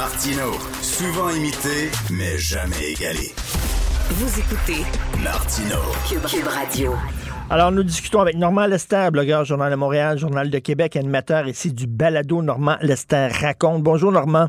Martino, souvent imité, mais jamais égalé. Vous écoutez Martino. Cube, Radio. Alors, nous discutons avec Normand Lester, blogueur Journal de Montréal, Journal de Québec, animateur ici du balado Normand Lester raconte. Bonjour Normand.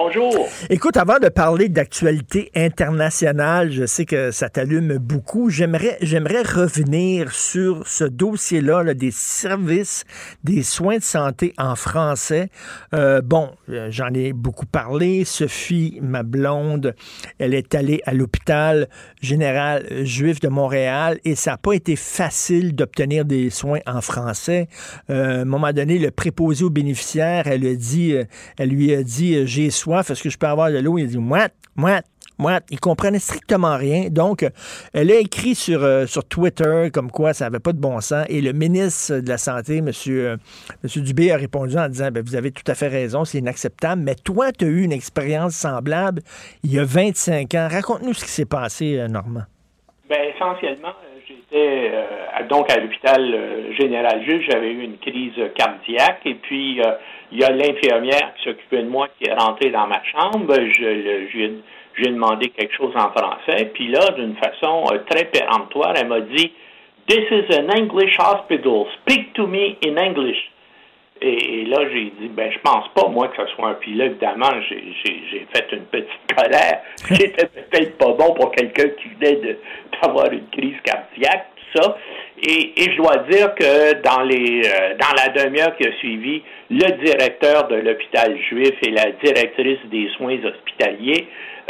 Bonjour. Écoute, avant de parler d'actualité internationale, je sais que ça t'allume beaucoup. J'aimerais, j'aimerais revenir sur ce dossier-là là, des services, des soins de santé en français. Euh, bon, euh, j'en ai beaucoup parlé. Sophie, ma blonde, elle est allée à l'hôpital général juif de Montréal et ça n'a pas été facile d'obtenir des soins en français. Euh, à un moment donné, le préposé aux bénéficiaires, elle a dit, elle lui a dit, j'ai soin est-ce que je peux avoir de l'eau? Il dit, moi, moi, moi, il comprenait strictement rien. Donc, elle a écrit sur, euh, sur Twitter comme quoi ça n'avait pas de bon sens. Et le ministre de la Santé, M. Monsieur Dubé, a répondu en disant ben, Vous avez tout à fait raison, c'est inacceptable. Mais toi, tu as eu une expérience semblable il y a 25 ans. Raconte-nous ce qui s'est passé, euh, Normand. Bien, essentiellement, euh, j'étais donc à l'hôpital général juge, j'avais eu une crise cardiaque et puis il y a l'infirmière qui s'occupait de moi qui est rentrée dans ma chambre. Je, j'ai demandé quelque chose en français. Puis là, d'une façon euh, très péremptoire, elle m'a dit This is an English hospital. Speak to me in English. Et, là, j'ai dit, ben, je pense pas, moi, que ce soit un. Là, évidemment, j'ai fait une petite colère. J'étais peut-être pas bon pour quelqu'un qui venait d'avoir une crise cardiaque, ça. Et, je dois dire que dans les euh, dans la demi-heure qui a suivi, le directeur de l'hôpital juif et la directrice des soins hospitaliers,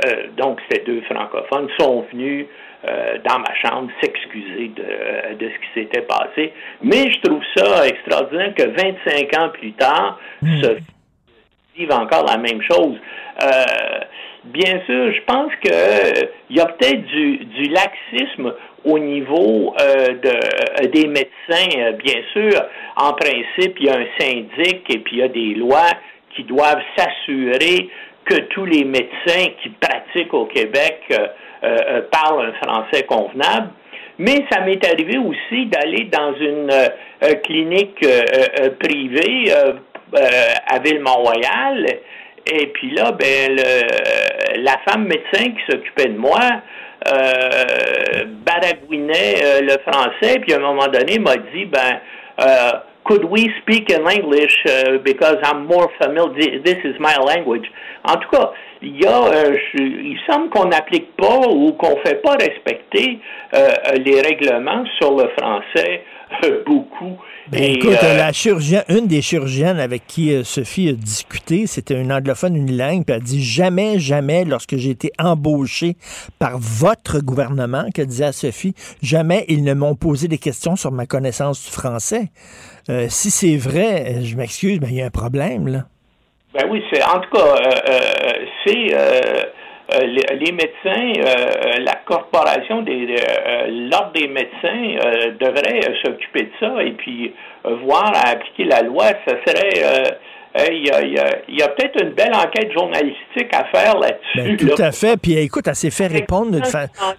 euh, donc ces deux francophones, sont venus euh, dans ma chambre s'excuser de, de, ce qui s'était passé. Mais je trouve ça extraordinaire que 25 ans plus tard, mmh. se vive encore la même chose. Bien sûr, je pense qu'il y a peut-être du, laxisme au niveau euh, euh, des médecins, euh, bien sûr, en principe, il y a un syndic et puis il y a des lois qui doivent s'assurer que tous les médecins qui pratiquent au Québec parlent un français convenable. Mais ça m'est arrivé aussi d'aller dans une clinique privée à Ville-Mont-Royal. Et puis là, ben, la femme médecin qui s'occupait de moi, euh, baragouinait euh, le français, puis à un moment donné, m'a dit, ben, euh, could we speak in English because I'm more familiar, this is my language. En tout cas, il y a, euh, il semble qu'on n'applique pas ou qu'on ne fait pas respecter euh, les règlements sur le français beaucoup. Ben, écoute, euh, la chirurgienne, une des chirurgiennes avec qui euh, Sophie a discuté, c'était une anglophone unilingue, puis elle dit jamais, jamais, lorsque j'ai été embauché par votre gouvernement, que disait à Sophie, jamais ils ne m'ont posé des questions sur ma connaissance du français. Euh, si c'est vrai, je m'excuse, mais il y a un problème, là. Ben oui, c'est en tout cas, c'est euh, les, médecins, euh, la corporation des euh, l'ordre des médecins devrait s'occuper de ça et puis voir à appliquer la loi. Ça serait il y a, peut-être une belle enquête journalistique à faire là-dessus. Ben, tout à fait. Puis écoute, elle s'est fait répondre d'une façon.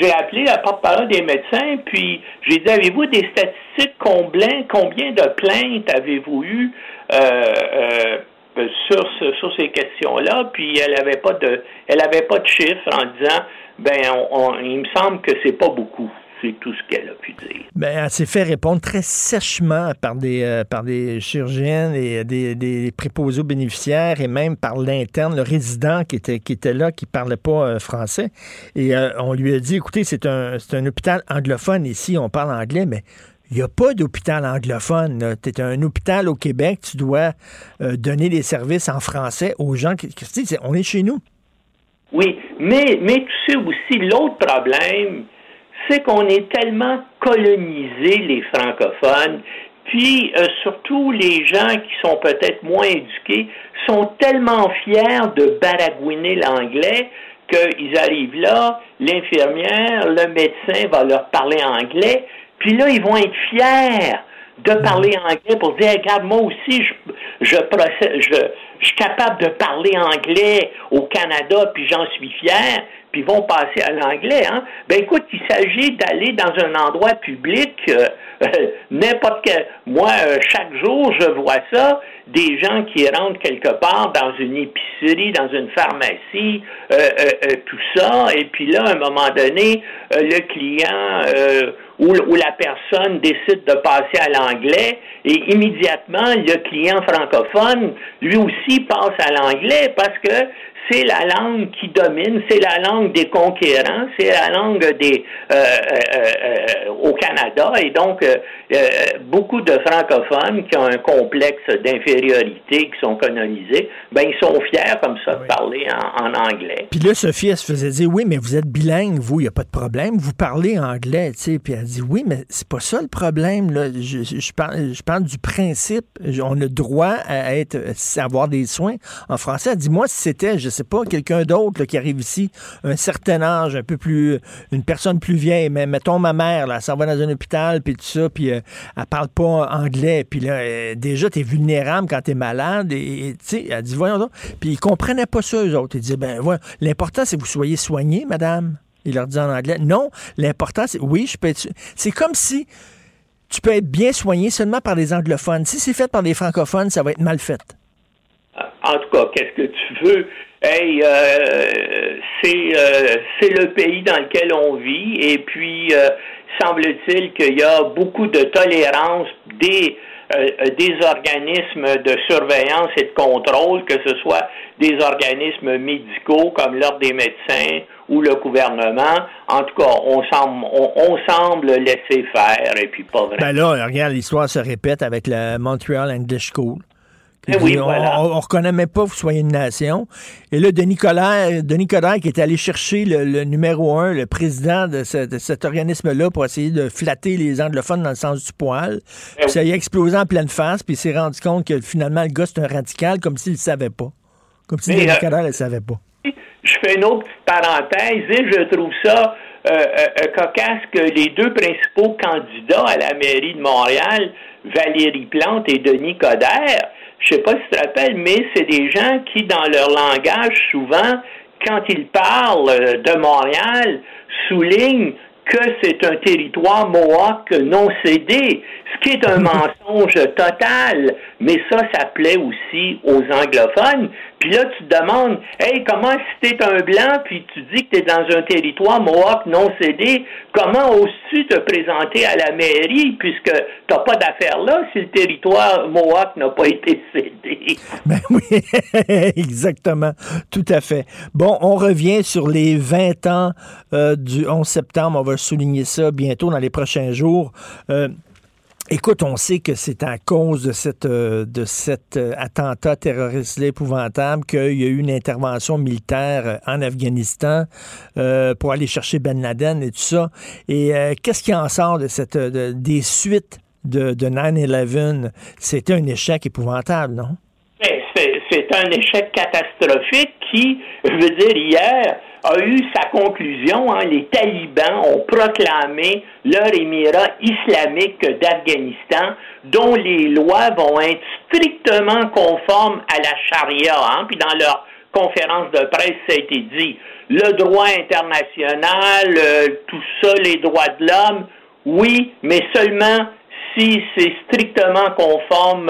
J'ai appelé la porte-parole des médecins, puis j'ai dit avez-vous des statistiques combien, combien de plaintes avez-vous eu euh, sur, sur ces questions-là, puis elle avait pas de elle avait pas de chiffres en disant ben il me semble que c'est pas beaucoup. C'est tout ce qu'elle a pu dire. Ben, elle s'est fait répondre très sèchement par des, euh, par des chirurgiennes et des, des, préposés bénéficiaires et même par l'interne, le résident qui était, qui là, qui parlait pas euh, français. Et on lui a dit, écoutez, c'est un hôpital anglophone ici, on parle anglais, mais il n'y a pas d'hôpital anglophone. Tu es un hôpital au Québec, tu dois euh, donner des services en français aux gens qui. on est chez nous. Oui, mais, mais tu sais aussi, l'autre problème, c'est qu'on est tellement colonisé, les francophones, puis euh, surtout les gens qui sont peut-être moins éduqués sont tellement fiers de baragouiner l'anglais qu'ils arrivent là, l'infirmière, le médecin va leur parler anglais, puis là, ils vont être fiers de parler anglais pour dire, regarde, moi aussi, je, je, je, je suis capable de parler anglais au Canada, puis j'en suis fier. puis vont passer à l'anglais. Hein? Ben écoute, il s'agit d'aller dans un endroit public, euh, n'importe quel. Moi, euh, chaque jour, je vois ça, des gens qui rentrent quelque part dans une épicerie, dans une pharmacie, euh, tout ça, et puis là, à un moment donné, le client ou, la personne décide de passer à l'anglais, et immédiatement, le client francophone, lui aussi, passe à l'anglais parce que c'est la langue qui domine, c'est la langue des conquérants, c'est la langue des euh, euh, euh, au Canada et donc beaucoup de francophones qui ont un complexe d'infériorité, qui sont colonisés, ben ils sont fiers comme ça de parler en, anglais. Puis là, Sophie, elle se faisait dire oui, mais vous êtes bilingue, vous, il n'y a pas de problème, vous parlez anglais, tu sais. Puis elle dit oui, mais c'est pas ça le problème. Là. Je, je, parle, je parle du principe. On a droit à être à avoir des soins en français. Elle dit moi, si c'était, je sais pas, quelqu'un d'autre qui arrive ici, un certain âge, un peu plus, une personne plus vieille, mais mettons ma mère, là, elle s'en va dans un hôpital, puis tout ça, puis euh, elle parle pas anglais, puis là, euh, déjà, t'es vulnérable quand t'es malade, et tu sais, elle dit, voyons donc, puis ils comprenaient pas ça, eux autres. Ils disaient, ben, voilà, l'important, c'est que vous soyez soigné, madame. Il leur dit en anglais, non, l'important, c'est, oui, je peux être, c'est comme si tu peux être bien soigné seulement par des anglophones. Si c'est fait par des francophones, ça va être mal fait. En tout cas, qu'est-ce que tu veux? Hey, euh, c'est euh, c'est le pays dans lequel on vit et puis euh, semble-t-il qu'il y a beaucoup de tolérance des des organismes de surveillance et de contrôle, que ce soit des organismes médicaux comme l'ordre des médecins ou le gouvernement. En tout cas, on semble, on, semble laisser faire et puis pas vraiment. Ben là, regarde, l'histoire se répète avec la Montreal English School. Eh oui, on, on, reconnaît même pas que vous soyez une nation. Et là, Denis Coderre, Denis Coderre qui est allé chercher le, numéro un, le président de, cet organisme-là pour essayer de flatter les anglophones dans le sens du poil. Eh ça y a explosé en pleine face, puis il s'est rendu compte que finalement, le gars, c'est un radical, comme s'il ne savait pas. Comme si Denis euh, Coderre ne le savait pas. Je fais une autre parenthèse et je trouve ça euh, euh, cocasse que les deux principaux candidats à la mairie de Montréal, Valérie Plante et Denis Coderre, je sais pas si tu te rappelles, mais c'est des gens qui, dans leur langage, souvent, quand ils parlent de Montréal, soulignent que c'est un territoire mohawk non cédé, ce qui est un mensonge total. Mais ça, ça plaît aussi aux anglophones. Puis là, tu te demandes, hey, comment si t'es un blanc, puis tu dis que tu es dans un territoire mohawk non cédé, comment oses-tu te présenter à la mairie, puisque t'as pas d'affaires là si le territoire mohawk n'a pas été cédé? Ben oui, exactement, tout à fait. Bon, on revient sur les 20 ans euh, du 11 septembre, on va souligner ça bientôt dans les prochains jours. Euh, Écoute, on sait que c'est à cause de, euh, cet euh, attentat terroriste épouvantable qu'il y a eu une intervention militaire euh, en Afghanistan pour aller chercher Ben Laden et tout ça. Et qu'est-ce qui en sort de cette, des suites de, de 9-11? C'était un échec épouvantable, non? C'est un échec catastrophique qui, je veux dire, hier, a eu sa conclusion. Hein. les talibans ont proclamé leur émirat islamique d'Afghanistan, dont les lois vont être strictement conformes à la charia. Hein. Puis dans leur conférence de presse, ça a été dit. Le droit international, euh, tout ça, les droits de l'homme, oui, mais seulement si c'est strictement conforme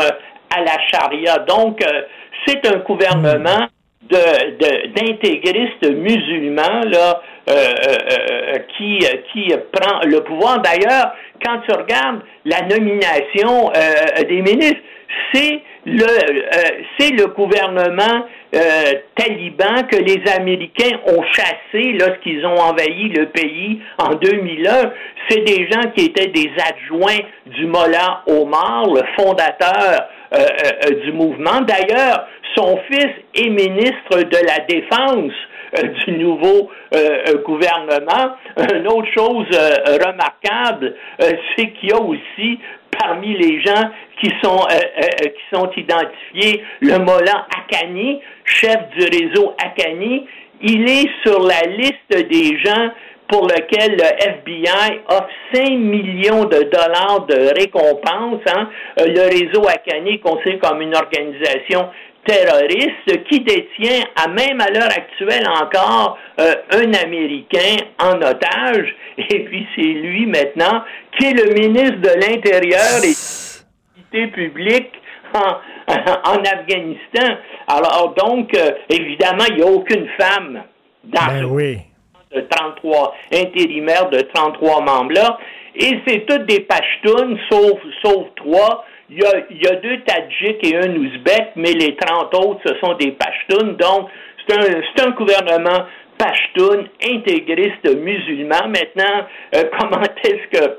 à la charia. Donc, euh, c'est un gouvernement d'intégristes musulmans là, euh, euh, euh, qui, qui prend le pouvoir. D'ailleurs, quand tu regardes la nomination des ministres, c'est le c'est le gouvernement taliban que les Américains ont chassé lorsqu'ils ont envahi le pays en 2001. C'est des gens qui étaient des adjoints du Mollah Omar, le fondateur du mouvement. D'ailleurs, son fils est ministre de la Défense euh, du nouveau euh, euh, gouvernement. Une autre chose remarquable, c'est qu'il y a aussi parmi les gens qui sont qui sont identifiés le Molan Akani, chef du réseau Akani. Il est sur la liste des gens pour lequel le FBI offre 5 millions de dollars de récompense. Hein. Le réseau Akani est considéré comme une organisation terroriste qui détient, à même à l'heure actuelle encore, euh, un Américain en otage. Et puis c'est lui maintenant qui est le ministre de l'Intérieur et de la publique en, en, Afghanistan. Alors donc, euh, évidemment, il n'y a aucune femme dans ben oui. De 33 intérimaires de 33 membres là. Et c'est toutes des Pashtuns, sauf, sauf trois. Il y, a, il y a deux Tadjiks et un Ouzbek, mais les 30 autres, ce sont des Pashtuns. Donc, c'est un, un gouvernement Pashtun, intégriste musulman. Maintenant, euh, comment est-ce que...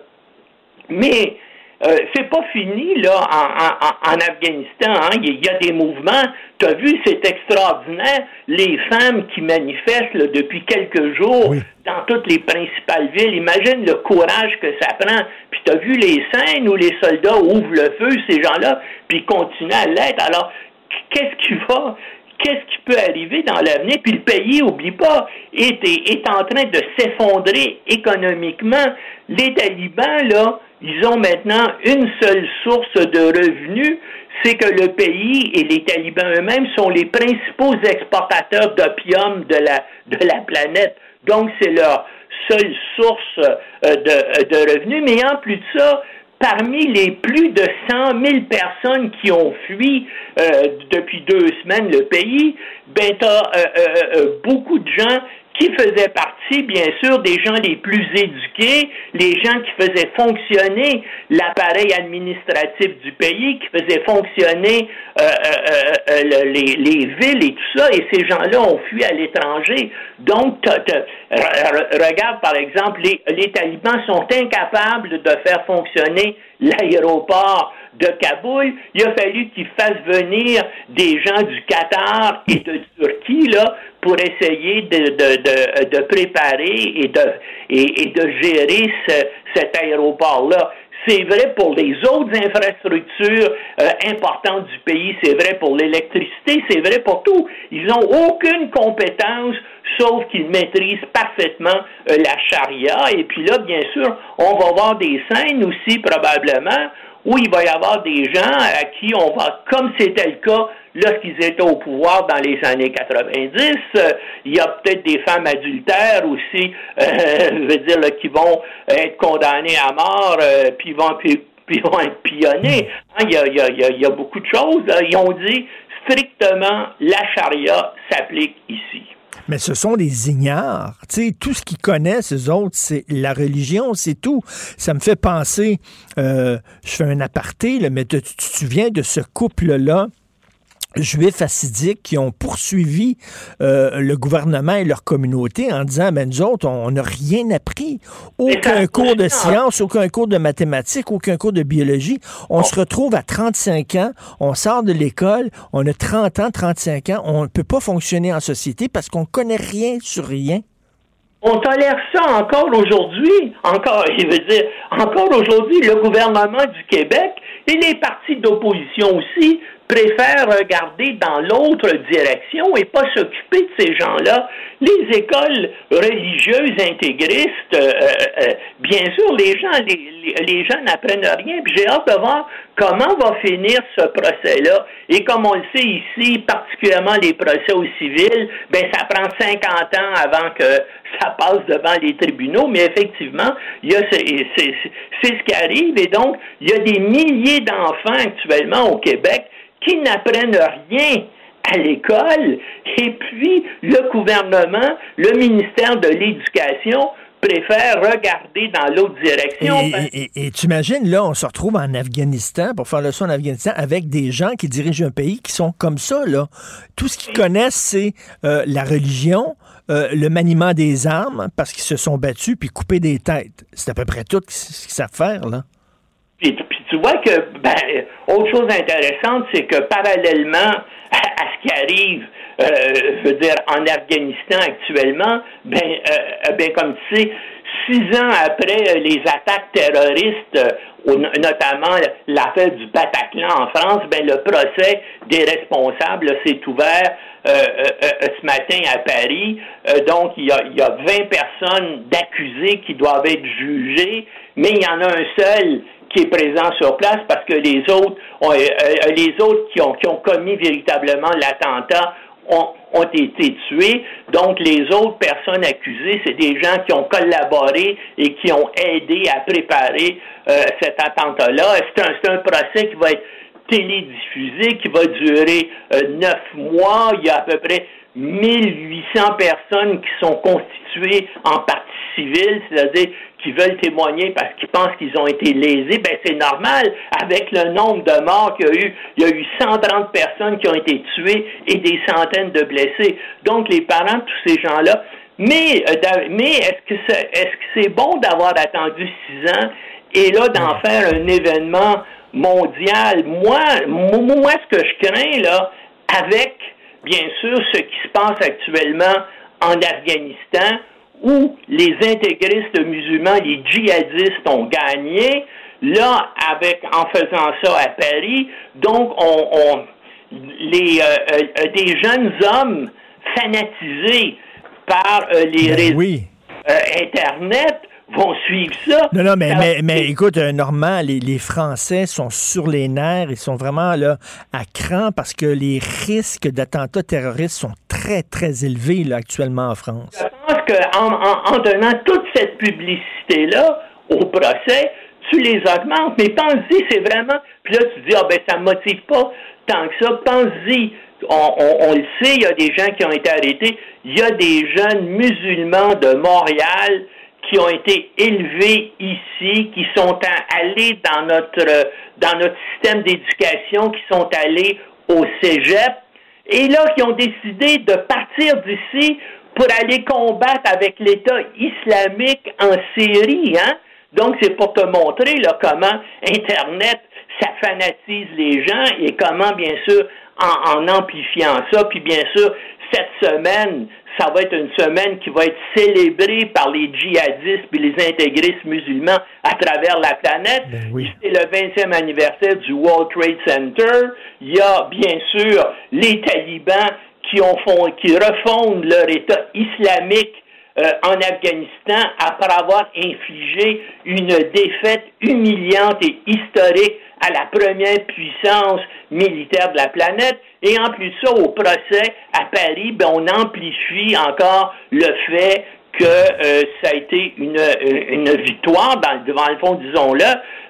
Mais euh, c'est pas fini là en, en, en Afghanistan. Hein. Il y a des mouvements. Tu as vu, c'est extraordinaire. Les femmes qui manifestent là, depuis quelques jours dans toutes les principales villes. Imagine le courage que ça prend. Puis tu as vu les scènes où les soldats ouvrent le feu, ces gens-là, puis continuent à l'être. Alors, qu'est-ce qui va? Qu'est-ce qui peut arriver dans l'avenir? Puis le pays, oublie pas, est, est en train de s'effondrer économiquement. Les talibans, là, ils ont maintenant une seule source de revenus, c'est que le pays et les talibans eux-mêmes sont les principaux exportateurs d'opium de la, de la planète. Donc, c'est leur seule source euh, de, de revenus. Mais en plus de ça, parmi les plus de 100 000 personnes qui ont fui euh, depuis deux semaines le pays, ben, tu euh, euh, beaucoup de gens qui faisaient partie, bien sûr, des gens les plus éduqués, les gens qui faisaient fonctionner l'appareil administratif du pays, qui faisaient fonctionner euh, euh, euh, les, les, villes et tout ça, et ces gens-là ont fui à l'étranger. Donc, regarde, par exemple, les, les talibans sont incapables de faire fonctionner l'aéroport de Kaboul, il a fallu qu'ils fassent venir des gens du Qatar et de Turquie là, pour essayer de, de, de, de préparer et de, et, de gérer ce, cet aéroport-là. C'est vrai pour les autres infrastructures euh, importantes du pays, c'est vrai pour l'électricité, c'est vrai pour tout. Ils n'ont aucune compétence, sauf qu'ils maîtrisent parfaitement euh, la charia. Et puis là, bien sûr, on va voir des scènes aussi probablement où il va y avoir des gens à qui on va, comme c'était le cas lorsqu'ils étaient au pouvoir dans les années 90, euh, il y a peut-être des femmes adultères aussi, euh, je veux dire, là, qui vont être condamnées à mort, euh, puis vont puis, vont être pillonnées. Hein, il, y a, il, il y a beaucoup de choses. Ils ont dit strictement la charia s'applique ici. Mais ce sont des ignares. Tu sais, tout ce qu'ils connaissent, eux autres, c'est la religion, c'est tout. Ça me fait penser, euh, je fais un aparté, là, mais tu te souviens de ce couple-là juifs assidiques qui ont poursuivi euh, le gouvernement et leur communauté en disant ben nous autres on n'a rien appris. Aucun cours de sciences aucun cours de mathématiques aucun cours de biologie. On se retrouve à 35 ans on sort de l'école on a 30 ans 35 ans on ne peut pas fonctionner en société parce qu'on connaît rien sur rien. On tolère ça encore aujourd'hui, encore, je veux dire, encore aujourd'hui, le gouvernement du Québec et les partis d'opposition aussi préfèrent regarder dans l'autre direction et pas s'occuper de ces gens-là. Les écoles religieuses intégristes, euh, euh, euh bien sûr, les gens, les, les gens n'apprennent rien. Puis j'ai hâte de voir comment va finir ce procès-là. Et comme on le sait ici, particulièrement les procès au civil, ben ça prend 50 ans avant que ça passe devant les tribunaux. Mais effectivement, il y a c'est ce qui arrive. Et donc, il y a des milliers d'enfants actuellement au Québec qui n'apprennent rien à l'école, et puis le gouvernement, le ministère de l'Éducation préfère regarder dans l'autre direction. Et, tu imagines, là, on se retrouve en Afghanistan pour faire le son en Afghanistan avec des gens qui dirigent un pays qui sont comme ça, là. Tout ce qu'ils connaissent, c'est euh, la religion, euh, le maniement des armes, parce qu'ils se sont battus, puis couper des têtes. C'est à peu près tout ce qu'ils savent faire, là. Puis, tu vois que, ben, autre chose intéressante, c'est que parallèlement à, ce qui arrive, euh, je veux dire, en Afghanistan actuellement, ben, euh, ben comme tu sais, six ans après les attaques terroristes, notamment l'affaire du Bataclan en France, ben, le procès des responsables s'est ouvert euh, ce matin à Paris. donc, il y, a, il y a 20 personnes d'accusés qui doivent être jugées, mais il y en a un seul qui est présent sur place parce que les autres, les autres qui ont, qui ont commis véritablement l'attentat ont, ont, été tués. Donc, les autres personnes accusées, c'est des gens qui ont collaboré et qui ont aidé à préparer cet attentat-là. C'est un, un procès qui va être télédiffusé, qui va durer neuf mois? Il y a à peu près 1800 personnes qui sont constituées en partie civile, c'est-à-dire qui veulent témoigner parce qu'ils pensent qu'ils ont été lésés, ben c'est normal avec le nombre de morts qu'il y a eu. Il y a eu 130 personnes qui ont été tuées et des centaines de blessés. Donc les parents de tous ces gens-là. Mais, euh, mais est-ce que c'est, est-ce que c'est bon d'avoir attendu six ans et là d'en faire un événement mondial? Moi, moi, ce que je crains là, avec bien sûr, ce qui se passe actuellement en Afghanistan, où les intégristes musulmans, les djihadistes ont gagné, là, avec, en faisant ça à Paris, donc, on, les, euh, euh, des jeunes hommes fanatisés par euh, les ben réseaux Internet vont suivre ça. Non, non, mais, mais, mais, écoute, euh, Normand, les, les, Français sont sur les nerfs, ils sont vraiment là à cran parce que les risques d'attentats terroristes sont très, très élevés là, actuellement en France. Je pense qu'en en, en, donnant toute cette publicité-là au procès, tu les augmentes, mais pense-y, c'est vraiment... Puis là, tu dis, ah ben, ça ne motive pas tant que ça. Pense-y, on, on, on, le sait, il y a des gens qui ont été arrêtés. Il y a des jeunes musulmans de Montréal qui ont été élevés ici, qui sont allés dans notre, dans notre système d'éducation, qui sont allés au cégep, et là, qui ont décidé de partir d'ici pour aller combattre avec l'État islamique en Syrie. Hein? Donc, c'est pour te montrer là, comment Internet, ça fanatise les gens et comment, bien sûr, en, en amplifiant ça, puis bien sûr, cette semaine, ça va être une semaine qui va être célébrée par les djihadistes et les intégristes musulmans à travers la planète. Ben C'est le 20e anniversaire du World Trade Center. Il y a bien sûr les talibans qui, ont fond, qui refondent leur État islamique euh, en Afghanistan après avoir infligé une défaite humiliante et historique à la première puissance militaire de la planète. Et en plus de ça, au procès à Paris, ben, on amplifie encore le fait que euh, ça a été une, une victoire, dans, devant le fond, disons-le,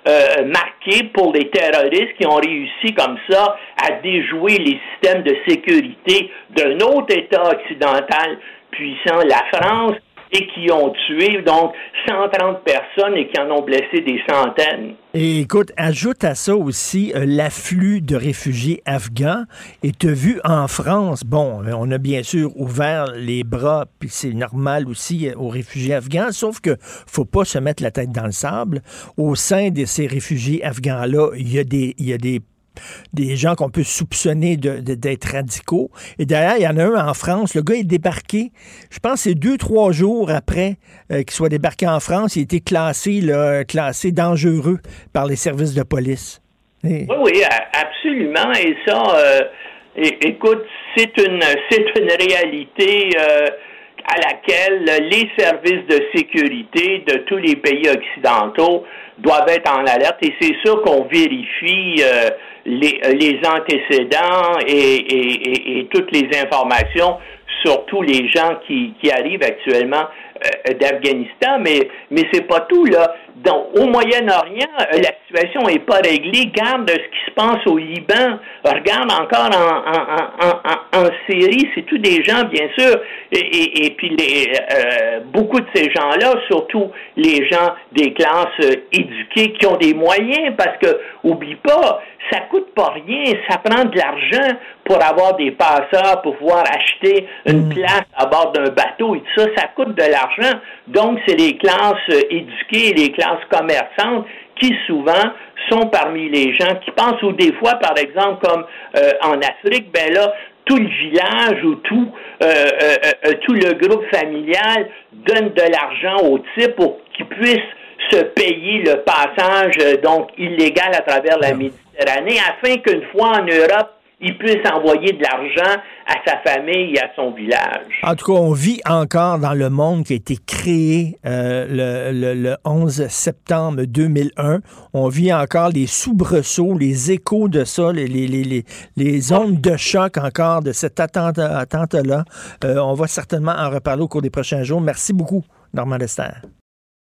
euh, marquée pour les terroristes qui ont réussi comme ça à déjouer les systèmes de sécurité d'un autre État occidental puissant, la France, et qui ont tué donc 130 personnes et qui en ont blessé des centaines. Et écoute, ajoute à ça aussi euh, l'afflux de réfugiés afghans. Et tu as vu en France, bon, euh, on a bien sûr ouvert les bras, puis c'est normal aussi euh, aux réfugiés afghans, sauf que faut pas se mettre la tête dans le sable. Au sein de ces réfugiés afghans-là, il y a des, y a des des gens qu'on peut soupçonner d'être radicaux. Et d'ailleurs, il y en a un en France. Le gars est débarqué, je pense c'est deux, trois jours après euh, qu'il soit débarqué en France. Il a été classé, classé dangereux par les services de police. Oui, oui, absolument. Et ça, euh, écoute, c'est une, une réalité. Euh, à laquelle les services de sécurité de tous les pays occidentaux doivent être en alerte. Et c'est sûr qu'on vérifie euh, les, les, antécédents et, toutes les informations sur tous les gens qui, arrivent actuellement d'Afghanistan, mais, mais c'est pas tout, là. Donc, au Moyen-Orient, euh, la situation n'est pas réglée. Garde ce qui se passe au Liban. Regarde encore en, Syrie. C'est tous des gens, bien sûr. Et, et, puis, les, euh, beaucoup de ces gens-là, surtout les gens des classes éduquées qui ont des moyens, parce que, oublie pas, ça coûte pas rien. Ça prend de l'argent pour avoir des passeurs, pour pouvoir acheter une mm. place à bord d'un bateau et tout ça. Ça coûte de l'argent. Donc, c'est les classes éduquées, les classes commerçantes qui souvent sont parmi les gens qui pensent, ou des fois, par exemple, comme euh, en Afrique, ben là, tout le village ou tout, euh, euh, tout le groupe familial donne de l'argent au type pour qu'il puisse se payer le passage donc illégal à travers la Méditerranée afin qu'une fois en Europe, il puisse envoyer de l'argent à sa famille et à son village. En tout cas, on vit encore dans le monde qui a été créé euh, le, le, 11 septembre 2001. On vit encore les soubresauts, les échos de ça, les ondes de choc encore de cette attente-là. Euh, on va certainement en reparler au cours des prochains jours. Merci beaucoup, Normand Lester.